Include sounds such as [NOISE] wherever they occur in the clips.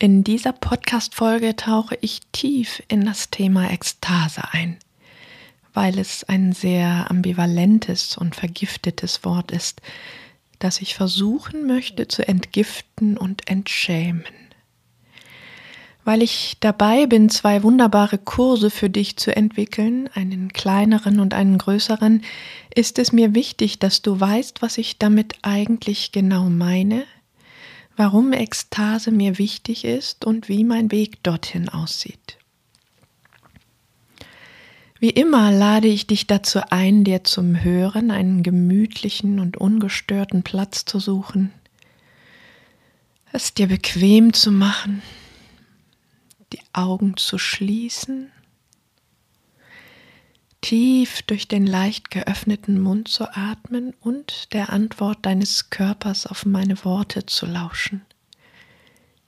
In dieser Podcast-Folge tauche ich tief in das Thema Ekstase ein, weil es ein sehr ambivalentes und vergiftetes Wort ist, das ich versuchen möchte zu entgiften und entschämen. Weil ich dabei bin, zwei wunderbare Kurse für dich zu entwickeln, einen kleineren und einen größeren, ist es mir wichtig, dass du weißt, was ich damit eigentlich genau meine, warum Ekstase mir wichtig ist und wie mein Weg dorthin aussieht. Wie immer lade ich dich dazu ein, dir zum Hören einen gemütlichen und ungestörten Platz zu suchen, es dir bequem zu machen, die Augen zu schließen tief durch den leicht geöffneten Mund zu atmen und der Antwort deines Körpers auf meine Worte zu lauschen.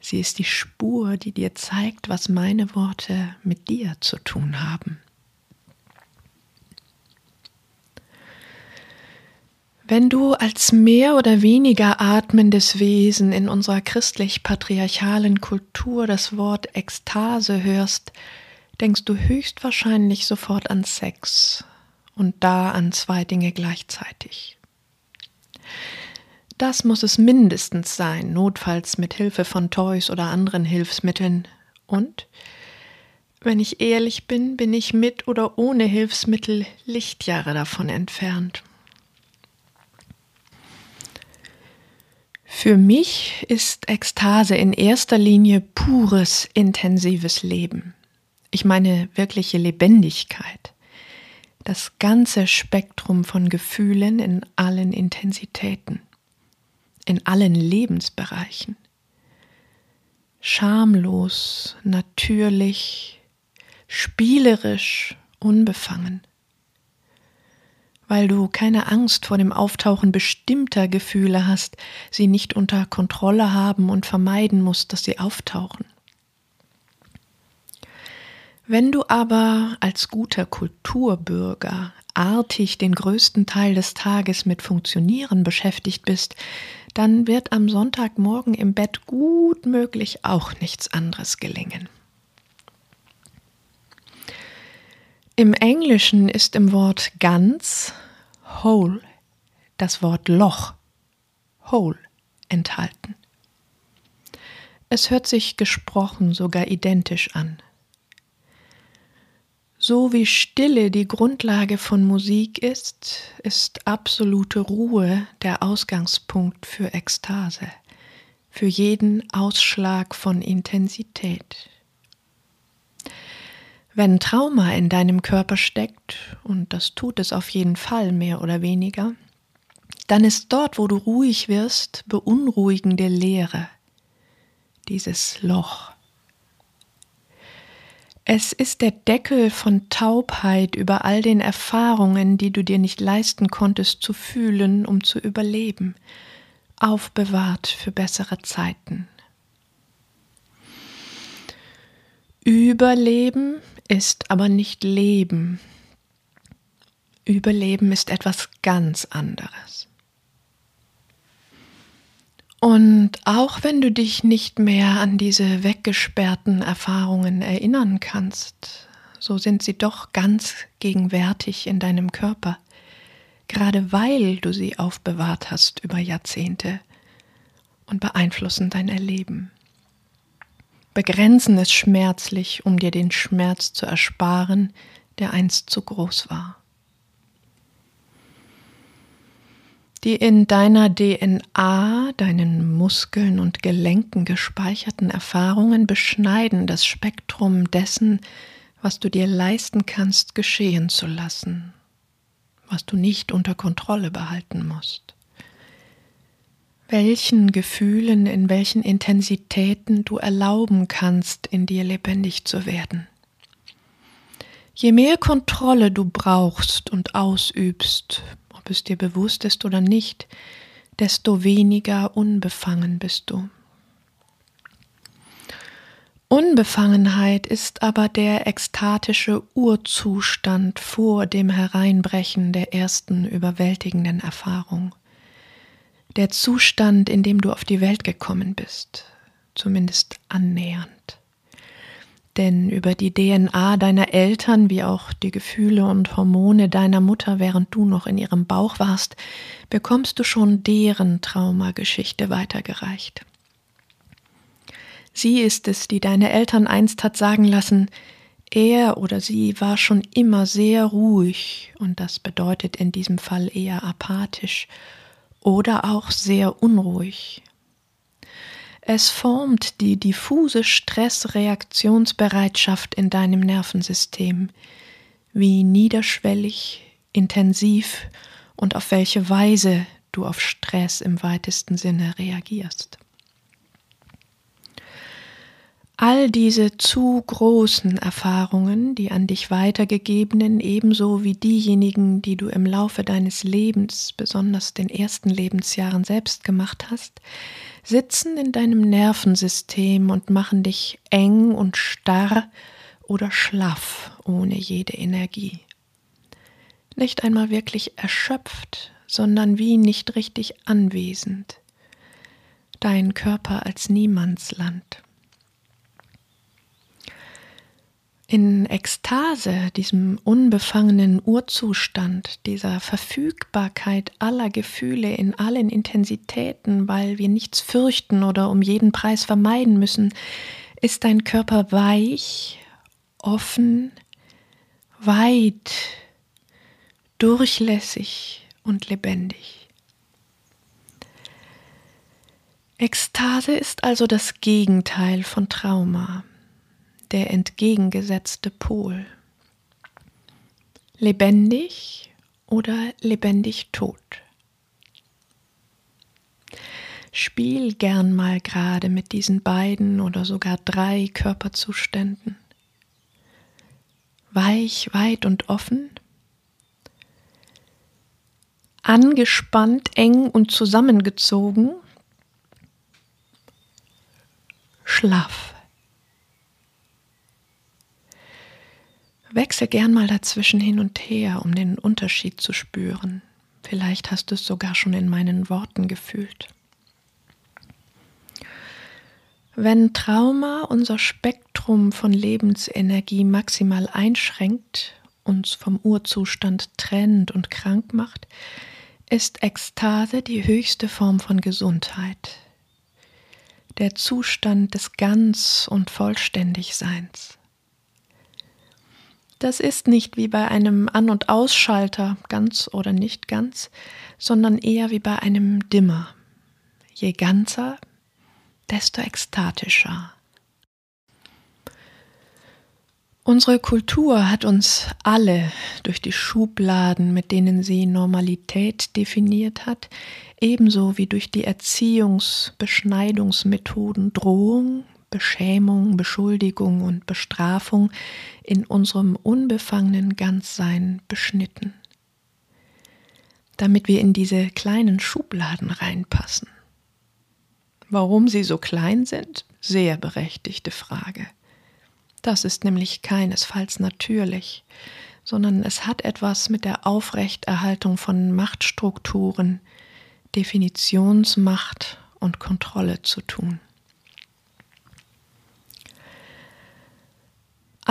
Sie ist die Spur, die dir zeigt, was meine Worte mit dir zu tun haben. Wenn du als mehr oder weniger atmendes Wesen in unserer christlich-patriarchalen Kultur das Wort Ekstase hörst, denkst du höchstwahrscheinlich sofort an Sex und da an zwei Dinge gleichzeitig. Das muss es mindestens sein, notfalls mit Hilfe von Toys oder anderen Hilfsmitteln. Und, wenn ich ehrlich bin, bin ich mit oder ohne Hilfsmittel Lichtjahre davon entfernt. Für mich ist Ekstase in erster Linie pures, intensives Leben. Ich meine wirkliche Lebendigkeit. Das ganze Spektrum von Gefühlen in allen Intensitäten, in allen Lebensbereichen. Schamlos, natürlich, spielerisch, unbefangen. Weil du keine Angst vor dem Auftauchen bestimmter Gefühle hast, sie nicht unter Kontrolle haben und vermeiden musst, dass sie auftauchen. Wenn du aber als guter Kulturbürger artig den größten Teil des Tages mit Funktionieren beschäftigt bist, dann wird am Sonntagmorgen im Bett gut möglich auch nichts anderes gelingen. Im Englischen ist im Wort ganz, whole, das Wort Loch, whole, enthalten. Es hört sich gesprochen sogar identisch an. So wie Stille die Grundlage von Musik ist, ist absolute Ruhe der Ausgangspunkt für Ekstase, für jeden Ausschlag von Intensität. Wenn Trauma in deinem Körper steckt, und das tut es auf jeden Fall mehr oder weniger, dann ist dort, wo du ruhig wirst, beunruhigende Leere, dieses Loch. Es ist der Deckel von Taubheit über all den Erfahrungen, die du dir nicht leisten konntest zu fühlen, um zu überleben, aufbewahrt für bessere Zeiten. Überleben ist aber nicht Leben. Überleben ist etwas ganz anderes. Und auch wenn du dich nicht mehr an diese weggesperrten Erfahrungen erinnern kannst, so sind sie doch ganz gegenwärtig in deinem Körper, gerade weil du sie aufbewahrt hast über Jahrzehnte und beeinflussen dein Erleben. Begrenzen es schmerzlich, um dir den Schmerz zu ersparen, der einst zu groß war. Die in deiner DNA, deinen Muskeln und Gelenken gespeicherten Erfahrungen beschneiden das Spektrum dessen, was du dir leisten kannst, geschehen zu lassen, was du nicht unter Kontrolle behalten musst. welchen Gefühlen, in welchen Intensitäten du erlauben kannst, in dir lebendig zu werden. Je mehr Kontrolle du brauchst und ausübst, ob es dir bewusst ist oder nicht, desto weniger unbefangen bist du. Unbefangenheit ist aber der ekstatische Urzustand vor dem Hereinbrechen der ersten überwältigenden Erfahrung. Der Zustand, in dem du auf die Welt gekommen bist, zumindest annähernd. Denn über die DNA deiner Eltern wie auch die Gefühle und Hormone deiner Mutter, während du noch in ihrem Bauch warst, bekommst du schon deren Traumageschichte weitergereicht. Sie ist es, die deine Eltern einst hat sagen lassen, er oder sie war schon immer sehr ruhig, und das bedeutet in diesem Fall eher apathisch, oder auch sehr unruhig. Es formt die diffuse Stressreaktionsbereitschaft in deinem Nervensystem, wie niederschwellig, intensiv und auf welche Weise du auf Stress im weitesten Sinne reagierst. All diese zu großen Erfahrungen, die an dich weitergegebenen, ebenso wie diejenigen, die du im Laufe deines Lebens, besonders den ersten Lebensjahren selbst gemacht hast, sitzen in deinem Nervensystem und machen dich eng und starr oder schlaff ohne jede Energie. Nicht einmal wirklich erschöpft, sondern wie nicht richtig anwesend. Dein Körper als Niemandsland. In Ekstase, diesem unbefangenen Urzustand, dieser Verfügbarkeit aller Gefühle in allen Intensitäten, weil wir nichts fürchten oder um jeden Preis vermeiden müssen, ist dein Körper weich, offen, weit, durchlässig und lebendig. Ekstase ist also das Gegenteil von Trauma der entgegengesetzte Pol. Lebendig oder lebendig tot. Spiel gern mal gerade mit diesen beiden oder sogar drei Körperzuständen. Weich, weit und offen. Angespannt, eng und zusammengezogen. Schlaf. Wechsel gern mal dazwischen hin und her, um den Unterschied zu spüren. Vielleicht hast du es sogar schon in meinen Worten gefühlt. Wenn Trauma unser Spektrum von Lebensenergie maximal einschränkt, uns vom Urzustand trennt und krank macht, ist Ekstase die höchste Form von Gesundheit, der Zustand des Ganz- und Vollständigseins. Das ist nicht wie bei einem An- und Ausschalter, ganz oder nicht ganz, sondern eher wie bei einem Dimmer. Je ganzer, desto ekstatischer. Unsere Kultur hat uns alle durch die Schubladen, mit denen sie Normalität definiert hat, ebenso wie durch die Erziehungsbeschneidungsmethoden Drohung, Beschämung, Beschuldigung und Bestrafung in unserem unbefangenen Ganzsein beschnitten, damit wir in diese kleinen Schubladen reinpassen. Warum sie so klein sind? Sehr berechtigte Frage. Das ist nämlich keinesfalls natürlich, sondern es hat etwas mit der Aufrechterhaltung von Machtstrukturen, Definitionsmacht und Kontrolle zu tun.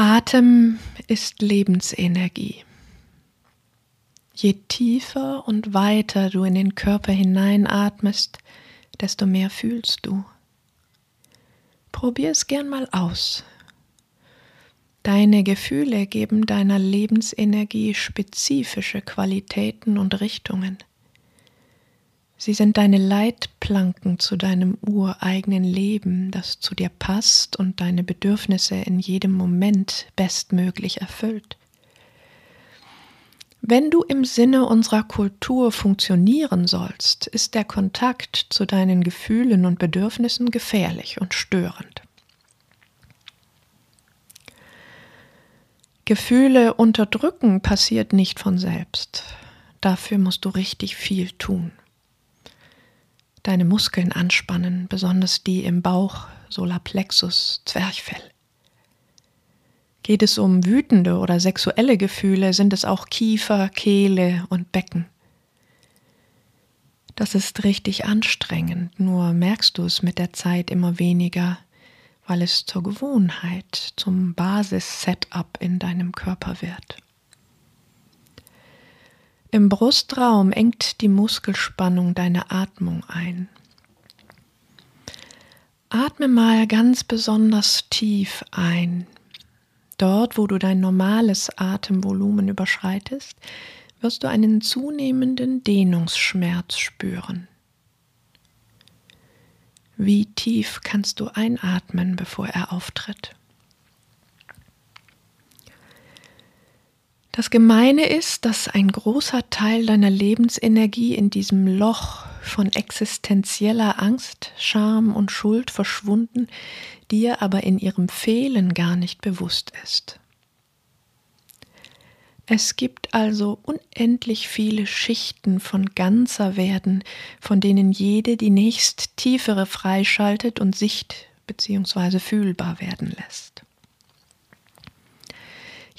Atem ist Lebensenergie. Je tiefer und weiter du in den Körper hineinatmest, desto mehr fühlst du. Probier es gern mal aus. Deine Gefühle geben deiner Lebensenergie spezifische Qualitäten und Richtungen. Sie sind deine Leitplanken zu deinem ureigenen Leben, das zu dir passt und deine Bedürfnisse in jedem Moment bestmöglich erfüllt. Wenn du im Sinne unserer Kultur funktionieren sollst, ist der Kontakt zu deinen Gefühlen und Bedürfnissen gefährlich und störend. Gefühle unterdrücken passiert nicht von selbst. Dafür musst du richtig viel tun. Deine Muskeln anspannen, besonders die im Bauch, Solarplexus, Zwerchfell. Geht es um wütende oder sexuelle Gefühle, sind es auch Kiefer, Kehle und Becken. Das ist richtig anstrengend, nur merkst du es mit der Zeit immer weniger, weil es zur Gewohnheit, zum Basis-Setup in deinem Körper wird. Im Brustraum engt die Muskelspannung deine Atmung ein. Atme mal ganz besonders tief ein. Dort, wo du dein normales Atemvolumen überschreitest, wirst du einen zunehmenden Dehnungsschmerz spüren. Wie tief kannst du einatmen, bevor er auftritt? Das Gemeine ist, dass ein großer Teil deiner Lebensenergie in diesem Loch von existenzieller Angst, Scham und Schuld verschwunden, dir aber in ihrem Fehlen gar nicht bewusst ist. Es gibt also unendlich viele Schichten von ganzer Werden, von denen jede die nächst tiefere freischaltet und sicht- bzw. fühlbar werden lässt.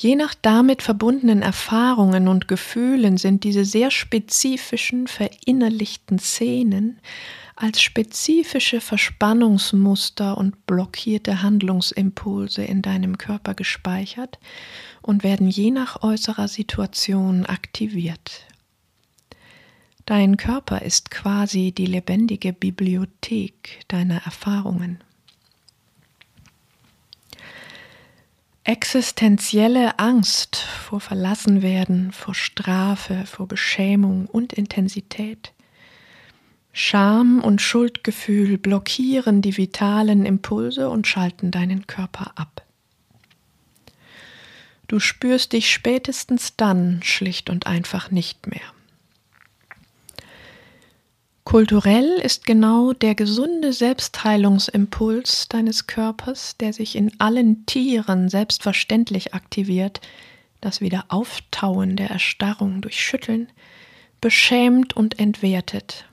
Je nach damit verbundenen Erfahrungen und Gefühlen sind diese sehr spezifischen, verinnerlichten Szenen als spezifische Verspannungsmuster und blockierte Handlungsimpulse in deinem Körper gespeichert und werden je nach äußerer Situation aktiviert. Dein Körper ist quasi die lebendige Bibliothek deiner Erfahrungen. Existenzielle Angst vor Verlassenwerden, vor Strafe, vor Beschämung und Intensität. Scham und Schuldgefühl blockieren die vitalen Impulse und schalten deinen Körper ab. Du spürst dich spätestens dann schlicht und einfach nicht mehr. Kulturell ist genau der gesunde Selbstheilungsimpuls deines Körpers, der sich in allen Tieren selbstverständlich aktiviert, das Wiederauftauen der Erstarrung durch Schütteln, beschämt und entwertet,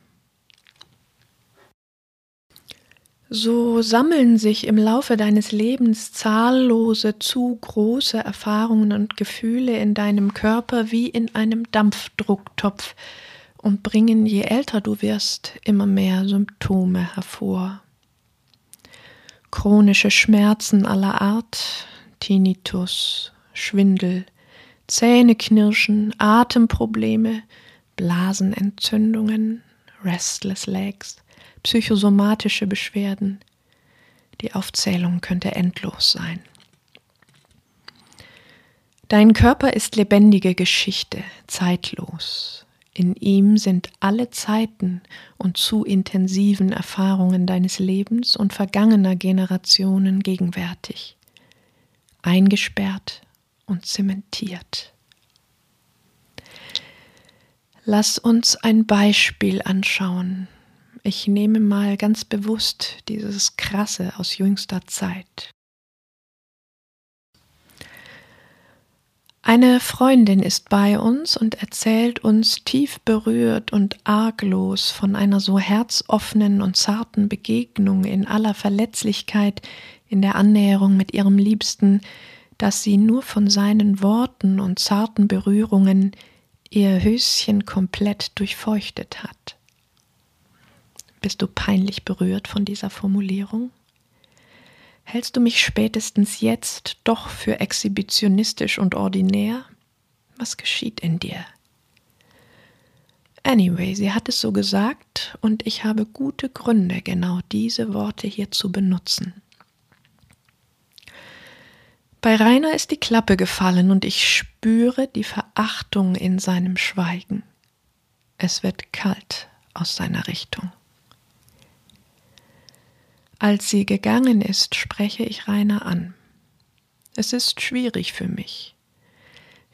So sammeln sich im Laufe deines Lebens zahllose, zu große Erfahrungen und Gefühle in deinem Körper wie in einem Dampfdrucktopf und bringen, je älter du wirst, immer mehr Symptome hervor. Chronische Schmerzen aller Art, Tinnitus, Schwindel, Zähneknirschen, Atemprobleme, Blasenentzündungen, Restless Legs, psychosomatische Beschwerden. Die Aufzählung könnte endlos sein. Dein Körper ist lebendige Geschichte, zeitlos. In ihm sind alle Zeiten und zu intensiven Erfahrungen deines Lebens und vergangener Generationen gegenwärtig, eingesperrt und zementiert. Lass uns ein Beispiel anschauen, ich nehme mal ganz bewusst dieses Krasse aus jüngster Zeit. Eine Freundin ist bei uns und erzählt uns tief berührt und arglos von einer so herzoffenen und zarten Begegnung in aller Verletzlichkeit in der Annäherung mit ihrem Liebsten, dass sie nur von seinen Worten und zarten Berührungen ihr Höschen komplett durchfeuchtet hat. Bist du peinlich berührt von dieser Formulierung? Hältst du mich spätestens jetzt doch für exhibitionistisch und ordinär? Was geschieht in dir? Anyway, sie hat es so gesagt und ich habe gute Gründe, genau diese Worte hier zu benutzen. Bei Rainer ist die Klappe gefallen und ich spüre die Verachtung in seinem Schweigen. Es wird kalt aus seiner Richtung. Als sie gegangen ist, spreche ich Rainer an. Es ist schwierig für mich.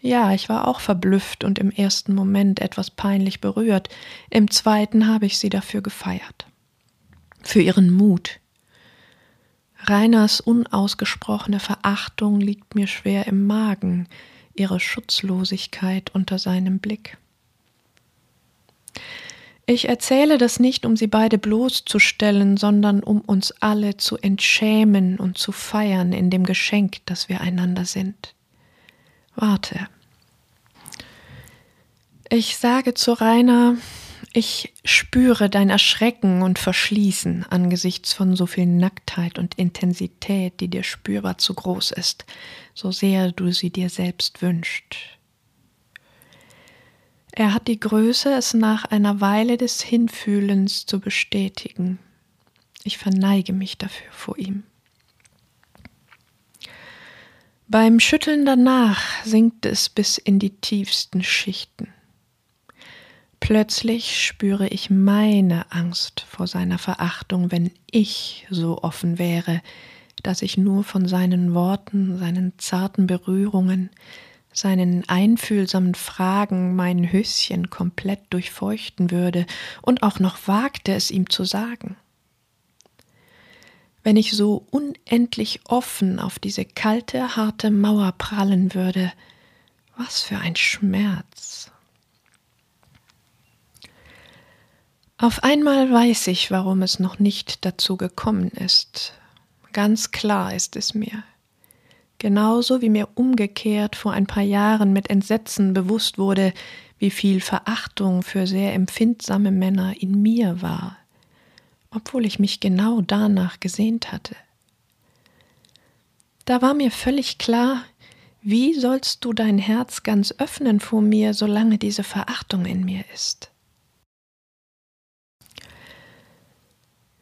Ja, ich war auch verblüfft und im ersten Moment etwas peinlich berührt, im zweiten habe ich sie dafür gefeiert. Für ihren Mut. Reiners unausgesprochene Verachtung liegt mir schwer im Magen, ihre Schutzlosigkeit unter seinem Blick. Ich erzähle das nicht, um sie beide bloßzustellen, sondern um uns alle zu entschämen und zu feiern in dem Geschenk, das wir einander sind. Warte. Ich sage zu Rainer, ich spüre dein Erschrecken und Verschließen angesichts von so viel Nacktheit und Intensität, die dir spürbar zu groß ist, so sehr du sie dir selbst wünscht. Er hat die Größe, es nach einer Weile des Hinfühlens zu bestätigen. Ich verneige mich dafür vor ihm. Beim Schütteln danach sinkt es bis in die tiefsten Schichten. Plötzlich spüre ich meine Angst vor seiner Verachtung, wenn ich so offen wäre, dass ich nur von seinen Worten, seinen zarten Berührungen, seinen einfühlsamen Fragen mein Höschen komplett durchfeuchten würde und auch noch wagte es ihm zu sagen. Wenn ich so unendlich offen auf diese kalte, harte Mauer prallen würde, was für ein Schmerz. Auf einmal weiß ich, warum es noch nicht dazu gekommen ist. Ganz klar ist es mir genauso wie mir umgekehrt vor ein paar Jahren mit Entsetzen bewusst wurde, wie viel Verachtung für sehr empfindsame Männer in mir war, obwohl ich mich genau danach gesehnt hatte. Da war mir völlig klar, wie sollst du dein Herz ganz öffnen vor mir, solange diese Verachtung in mir ist?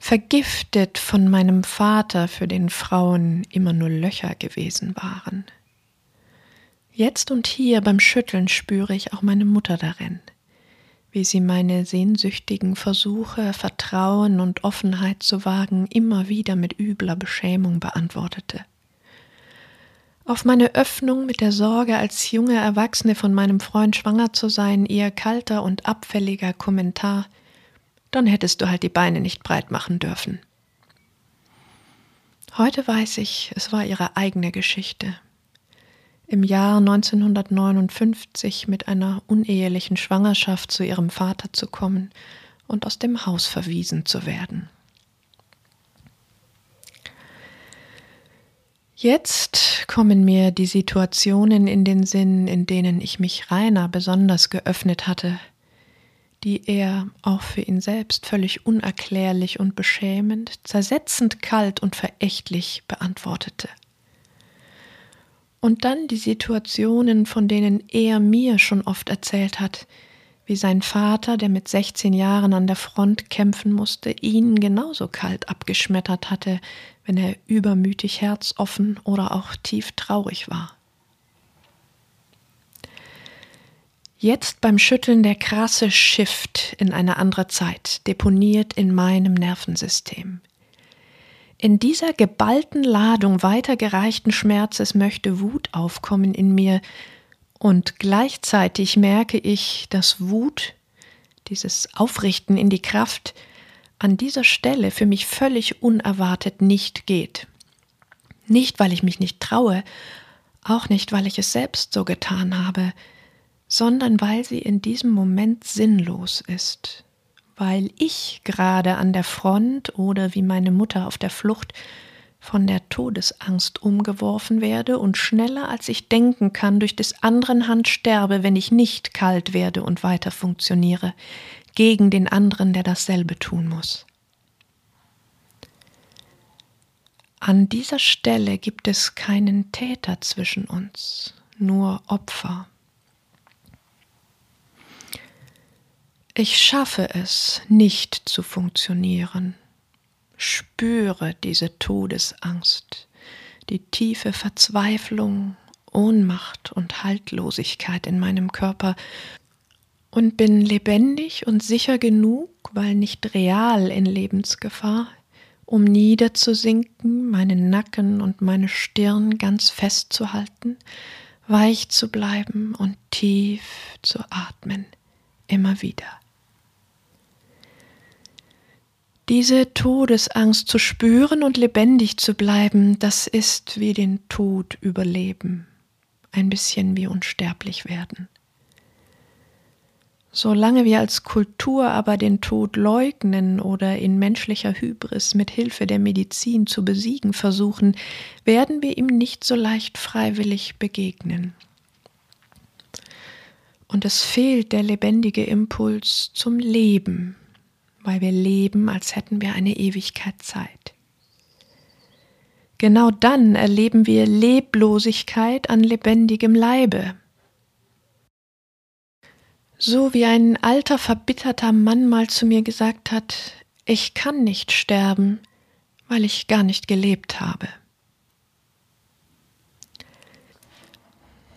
Vergiftet von meinem Vater, für den Frauen immer nur Löcher gewesen waren. Jetzt und hier beim Schütteln spüre ich auch meine Mutter darin, wie sie meine sehnsüchtigen Versuche, Vertrauen und Offenheit zu wagen, immer wieder mit übler Beschämung beantwortete. Auf meine Öffnung mit der Sorge, als junge Erwachsene von meinem Freund schwanger zu sein, ihr kalter und abfälliger Kommentar – dann hättest du halt die Beine nicht breit machen dürfen. Heute weiß ich, es war ihre eigene Geschichte. Im Jahr 1959 mit einer unehelichen Schwangerschaft zu ihrem Vater zu kommen und aus dem Haus verwiesen zu werden. Jetzt kommen mir die Situationen in den Sinn, in denen ich mich Rainer besonders geöffnet hatte, die er auch für ihn selbst völlig unerklärlich und beschämend, zersetzend kalt und verächtlich beantwortete. Und dann die Situationen, von denen er mir schon oft erzählt hat, wie sein Vater, der mit 16 Jahren an der Front kämpfen musste, ihn genauso kalt abgeschmettert hatte, wenn er übermütig herzoffen oder auch tief traurig war. Jetzt beim Schütteln der krasse Shift in eine andere Zeit, deponiert in meinem Nervensystem. In dieser geballten Ladung weitergereichten Schmerzes möchte Wut aufkommen in mir, und gleichzeitig merke ich, dass Wut, dieses Aufrichten in die Kraft, an dieser Stelle für mich völlig unerwartet nicht geht. Nicht, weil ich mich nicht traue, auch nicht, weil ich es selbst so getan habe, sondern weil sie in diesem Moment sinnlos ist, weil ich gerade an der Front oder wie meine Mutter auf der Flucht von der Todesangst umgeworfen werde und schneller als ich denken kann durch des anderen Hand sterbe, wenn ich nicht kalt werde und weiter funktioniere, gegen den anderen, der dasselbe tun muss. An dieser Stelle gibt es keinen Täter zwischen uns, nur Opfer. Ich schaffe es, nicht zu funktionieren. Spüre diese Todesangst, die tiefe Verzweiflung, Ohnmacht und Haltlosigkeit in meinem Körper und bin lebendig und sicher genug, weil nicht real in Lebensgefahr, um niederzusinken, meinen Nacken und meine Stirn ganz festzuhalten, weich zu bleiben und tief zu atmen, immer wieder. Diese Todesangst zu spüren und lebendig zu bleiben, das ist wie den Tod überleben, ein bisschen wie unsterblich werden. Solange wir als Kultur aber den Tod leugnen oder in menschlicher Hybris mit Hilfe der Medizin zu besiegen versuchen, werden wir ihm nicht so leicht freiwillig begegnen. Und es fehlt der lebendige Impuls zum Leben, weil wir leben, als hätten wir eine Ewigkeit Zeit. Genau dann erleben wir Leblosigkeit an lebendigem Leibe, so wie ein alter, verbitterter Mann mal zu mir gesagt hat, ich kann nicht sterben, weil ich gar nicht gelebt habe.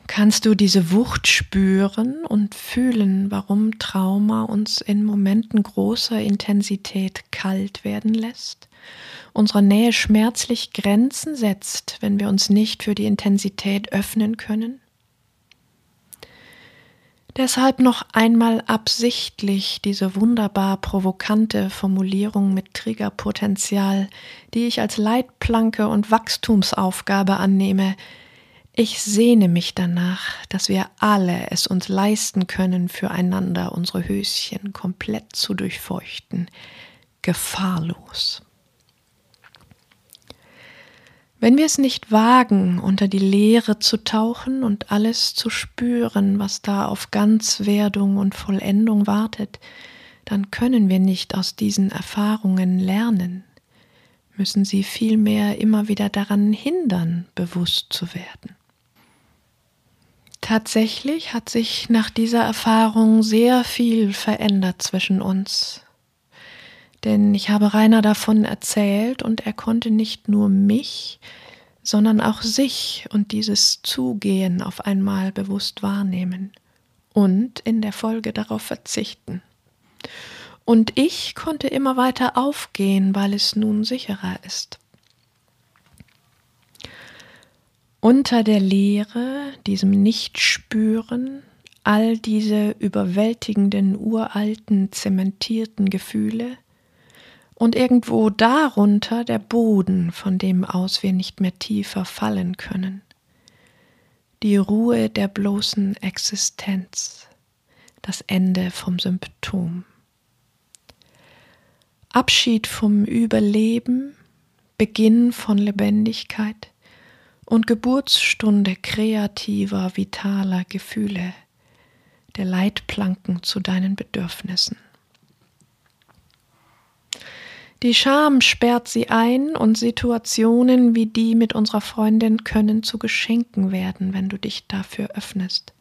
Kannst du diese Wucht spüren und fühlen, warum Trauma uns in Momenten großer Intensität kalt werden lässt, unserer Nähe schmerzlich Grenzen setzt, wenn wir uns nicht für die Intensität öffnen können? Deshalb noch einmal absichtlich diese wunderbar provokante Formulierung mit Triggerpotenzial, die ich als Leitplanke und Wachstumsaufgabe annehme. Ich sehne mich danach, dass wir alle es uns leisten können, füreinander unsere Höschen komplett zu durchfeuchten, gefahrlos. Wenn wir es nicht wagen, unter die Leere zu tauchen und alles zu spüren, was da auf Ganzwerdung und Vollendung wartet, dann können wir nicht aus diesen Erfahrungen lernen, müssen sie vielmehr immer wieder daran hindern, bewusst zu werden. Tatsächlich hat sich nach dieser Erfahrung sehr viel verändert zwischen uns, denn ich habe Rainer davon erzählt und er konnte nicht nur mich, sondern auch sich und dieses Zugehen auf einmal bewusst wahrnehmen und in der Folge darauf verzichten. Und ich konnte immer weiter aufgehen, weil es nun sicherer ist. Unter der Leere, diesem Nichtspüren, all diese überwältigenden, uralten, zementierten Gefühle, und irgendwo darunter der Boden, von dem aus wir nicht mehr tiefer fallen können. Die Ruhe der bloßen Existenz, das Ende vom Symptom. Abschied vom Überleben, Beginn von Lebendigkeit und Geburtsstunde kreativer, vitaler Gefühle, der Leitplanken zu deinen Bedürfnissen. Die Scham sperrt sie ein und Situationen wie die mit unserer Freundin können zu Geschenken werden, wenn du dich dafür öffnest.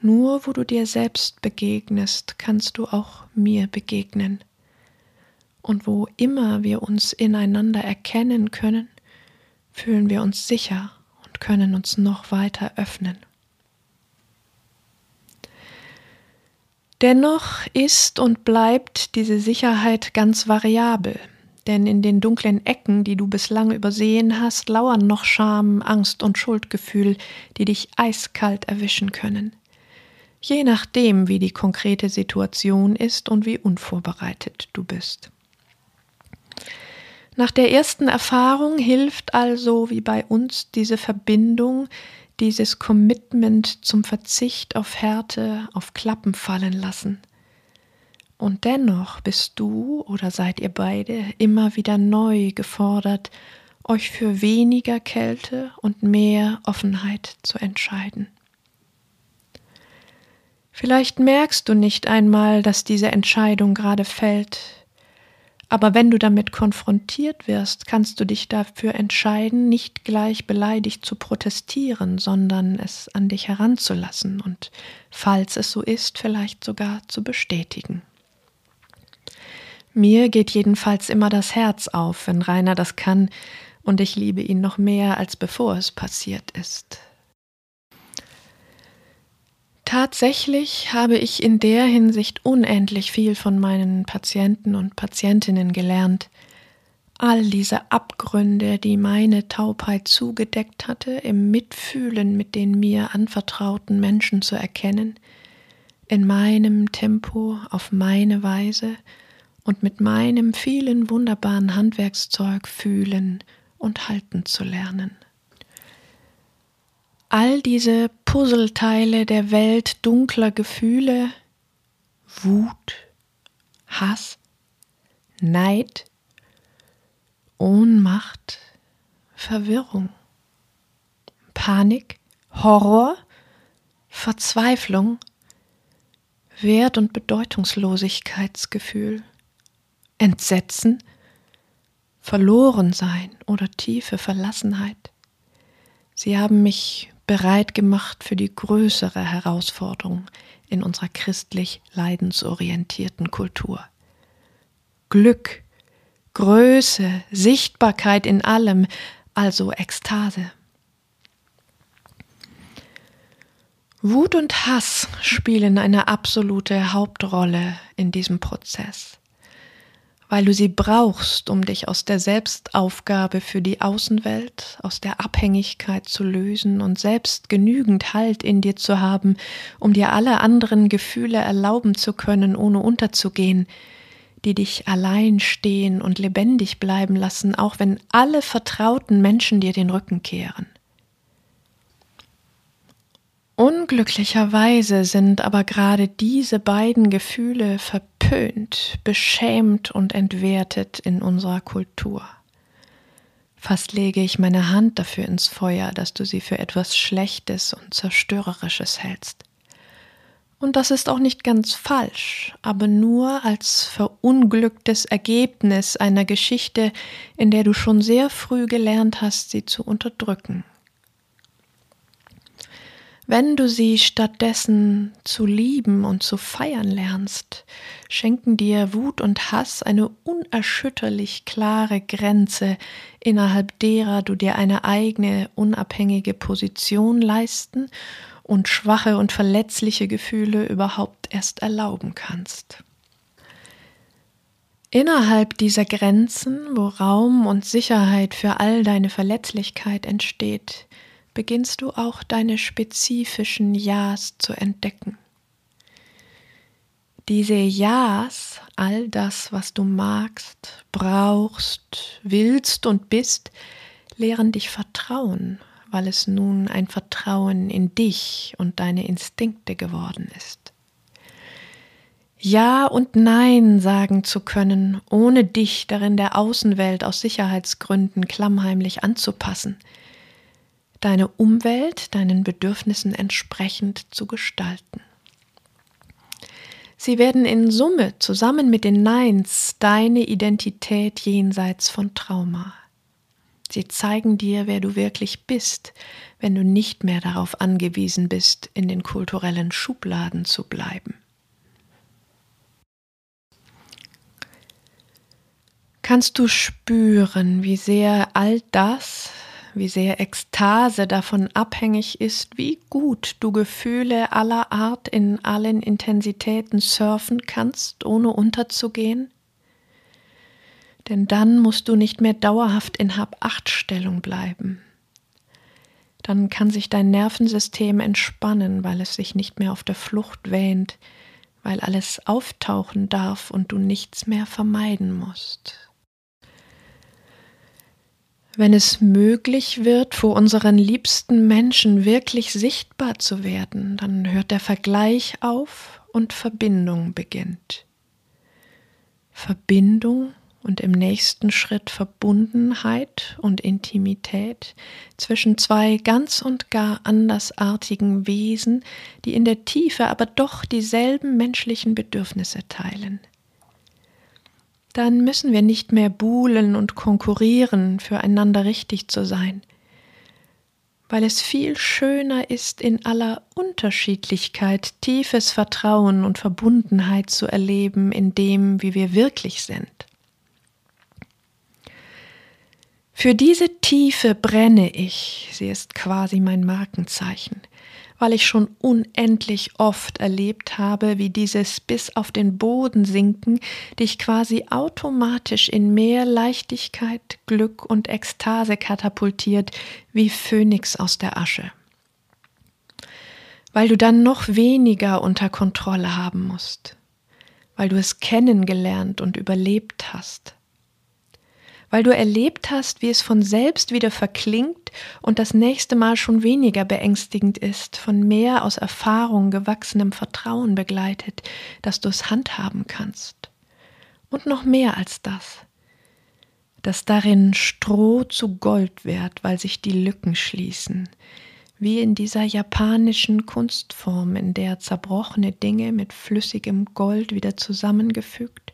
Nur wo du dir selbst begegnest, kannst du auch mir begegnen. Und wo immer wir uns ineinander erkennen können, fühlen wir uns sicher und können uns noch weiter öffnen. Dennoch ist und bleibt diese Sicherheit ganz variabel, denn in den dunklen Ecken, die du bislang übersehen hast, lauern noch Scham, Angst und Schuldgefühl, die dich eiskalt erwischen können. Je nachdem, wie die konkrete Situation ist und wie unvorbereitet du bist. Nach der ersten Erfahrung hilft also, wie bei uns, diese Verbindung, dieses Commitment zum Verzicht auf Härte, auf Klappen fallen lassen. Und dennoch bist du oder seid ihr beide immer wieder neu gefordert, euch für weniger Kälte und mehr Offenheit zu entscheiden. Vielleicht merkst du nicht einmal, dass diese Entscheidung gerade fällt, aber wenn du damit konfrontiert wirst, kannst du dich dafür entscheiden, nicht gleich beleidigt zu protestieren, sondern es an dich heranzulassen und, falls es so ist, vielleicht sogar zu bestätigen. Mir geht jedenfalls immer das Herz auf, wenn Rainer das kann, und ich liebe ihn noch mehr, als bevor es passiert ist. Tatsächlich habe ich in der Hinsicht unendlich viel von meinen Patienten und Patientinnen gelernt. all diese Abgründe, die meine Taubheit zugedeckt hatte, im Mitfühlen mit den mir anvertrauten Menschen zu erkennen, in meinem Tempo, auf meine Weise und mit meinem vielen wunderbaren Handwerkszeug fühlen und halten zu lernen. All diese Puzzleteile der Welt dunkler Gefühle, Wut, Hass, Neid, Ohnmacht, Verwirrung, Panik, Horror, Verzweiflung, Wert- und Bedeutungslosigkeitsgefühl, Entsetzen, Verlorensein oder tiefe Verlassenheit. Sie haben mich bereit gemacht für die größere Herausforderung in unserer christlich leidensorientierten Kultur. Glück, Größe, Sichtbarkeit in allem, also Ekstase. Wut und Hass spielen eine absolute Hauptrolle in diesem Prozess, weil du sie brauchst, um dich aus der Selbstaufgabe für die Außenwelt, aus der Abhängigkeit zu lösen und selbst genügend Halt in dir zu haben, um dir alle anderen Gefühle erlauben zu können, ohne unterzugehen, die dich allein stehen und lebendig bleiben lassen, auch wenn alle vertrauten Menschen dir den Rücken kehren. Unglücklicherweise sind aber gerade diese beiden Gefühle verpönt, beschämt und entwertet in unserer Kultur. Fast lege ich meine Hand dafür ins Feuer, dass du sie für etwas Schlechtes und Zerstörerisches hältst. Und das ist auch nicht ganz falsch, aber nur als verunglücktes Ergebnis einer Geschichte, in der du schon sehr früh gelernt hast, sie zu unterdrücken. Wenn du sie stattdessen zu lieben und zu feiern lernst, schenken dir Wut und Hass eine unerschütterlich klare Grenze, innerhalb derer du dir eine eigene unabhängige Position leisten und schwache und verletzliche Gefühle überhaupt erst erlauben kannst. Innerhalb dieser Grenzen, wo Raum und Sicherheit für all deine Verletzlichkeit entsteht, beginnst du auch deine spezifischen Ja's zu entdecken. Diese Ja's, all das, was du magst, brauchst, willst und bist, lehren dich Vertrauen, weil es nun ein Vertrauen in dich und deine Instinkte geworden ist. Ja und Nein sagen zu können, ohne dich darin der Außenwelt aus Sicherheitsgründen klammheimlich anzupassen, deine Umwelt deinen Bedürfnissen entsprechend zu gestalten. Sie werden in Summe zusammen mit den Neins deine Identität jenseits von Trauma. Sie zeigen dir, wer du wirklich bist, wenn du nicht mehr darauf angewiesen bist, in den kulturellen Schubladen zu bleiben. Kannst du spüren, wie sehr all das, wie sehr Ekstase davon abhängig ist, wie gut du Gefühle aller Art in allen Intensitäten surfen kannst, ohne unterzugehen? denn dann musst du nicht mehr dauerhaft in Hab-Acht-Stellung bleiben. Dann kann sich dein Nervensystem entspannen, weil es sich nicht mehr auf der Flucht wähnt, weil alles auftauchen darf und du nichts mehr vermeiden musst. Wenn es möglich wird, vor unseren liebsten Menschen wirklich sichtbar zu werden, dann hört der Vergleich auf und Verbindung beginnt. Verbindung und im nächsten Schritt Verbundenheit und Intimität zwischen zwei ganz und gar andersartigen Wesen, die in der Tiefe aber doch dieselben menschlichen Bedürfnisse teilen. Dann müssen wir nicht mehr buhlen und konkurrieren, füreinander richtig zu sein, weil es viel schöner ist, in aller Unterschiedlichkeit tiefes Vertrauen und Verbundenheit zu erleben in dem, wie wir wirklich sind. Für diese Tiefe brenne ich, sie ist quasi mein Markenzeichen, weil ich schon unendlich oft erlebt habe, wie dieses bis auf den Boden sinken dich quasi automatisch in mehr Leichtigkeit, Glück und Ekstase katapultiert, wie Phönix aus der Asche. Weil du dann noch weniger unter Kontrolle haben musst, weil du es kennengelernt und überlebt hast weil du erlebt hast, wie es von selbst wieder verklingt und das nächste Mal schon weniger beängstigend ist, von mehr aus Erfahrung gewachsenem Vertrauen begleitet, dass du es handhaben kannst. Und noch mehr als das, dass darin Stroh zu Gold wird, weil sich die Lücken schließen, wie in dieser japanischen Kunstform, in der zerbrochene Dinge mit flüssigem Gold wieder zusammengefügt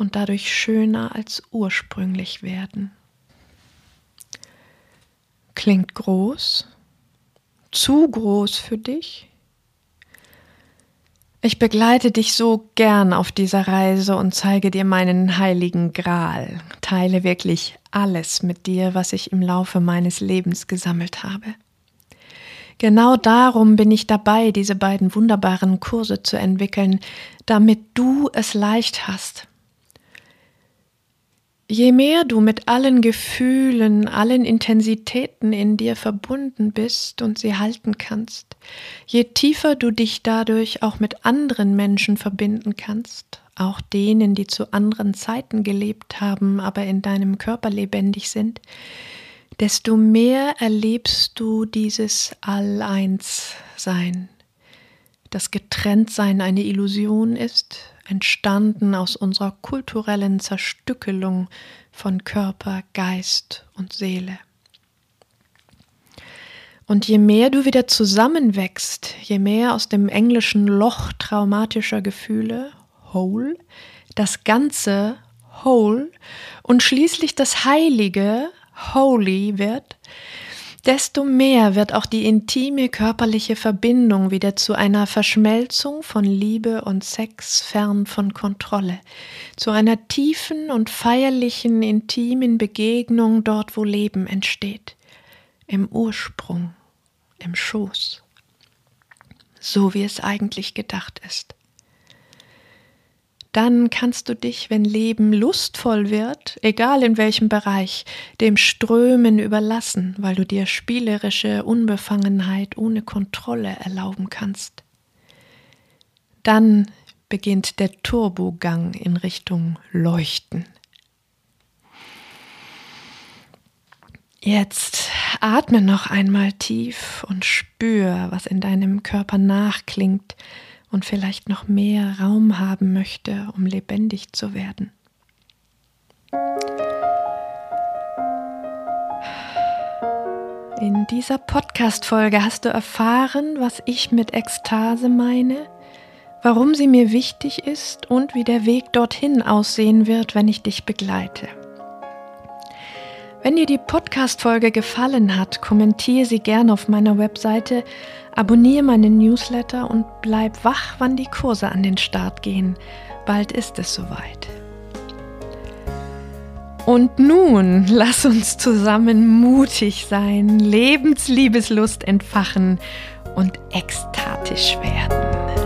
und dadurch schöner als ursprünglich werden. Klingt groß? Zu groß für dich? Ich begleite dich so gern auf dieser Reise und zeige dir meinen heiligen Gral, teile wirklich alles mit dir, was ich im Laufe meines Lebens gesammelt habe. Genau darum bin ich dabei, diese beiden wunderbaren Kurse zu entwickeln, damit du es leicht hast, Je mehr du mit allen Gefühlen, allen Intensitäten in dir verbunden bist und sie halten kannst, je tiefer du dich dadurch auch mit anderen Menschen verbinden kannst, auch denen, die zu anderen Zeiten gelebt haben, aber in deinem Körper lebendig sind, desto mehr erlebst du dieses All-Eins-Sein, das Getrenntsein eine Illusion ist, entstanden aus unserer kulturellen Zerstückelung von Körper, Geist und Seele. Und je mehr du wieder zusammenwächst, je mehr aus dem englischen Loch traumatischer Gefühle, whole, das Ganze, whole, und schließlich das Heilige, holy wird, desto mehr wird auch die intime körperliche Verbindung wieder zu einer Verschmelzung von Liebe und Sex fern von Kontrolle, zu einer tiefen und feierlichen intimen Begegnung dort, wo Leben entsteht, im Ursprung, im Schoß, so wie es eigentlich gedacht ist dann kannst du dich, wenn Leben lustvoll wird, egal in welchem Bereich, dem Strömen überlassen, weil du dir spielerische Unbefangenheit ohne Kontrolle erlauben kannst. Dann beginnt der Turbogang in Richtung Leuchten. Jetzt atme noch einmal tief und spür, was in deinem Körper nachklingt, und vielleicht noch mehr Raum haben möchte, um lebendig zu werden. In dieser Podcast-Folge hast du erfahren, was ich mit Ekstase meine, warum sie mir wichtig ist und wie der Weg dorthin aussehen wird, wenn ich dich begleite. Wenn dir die Podcast-Folge gefallen hat, kommentiere sie gerne auf meiner Webseite, abonniere meinen Newsletter und bleib wach, wann die Kurse an den Start gehen. Bald ist es soweit. Und nun [LAUGHS] lass uns zusammen mutig sein, Lebensliebeslust entfachen und ekstatisch werden.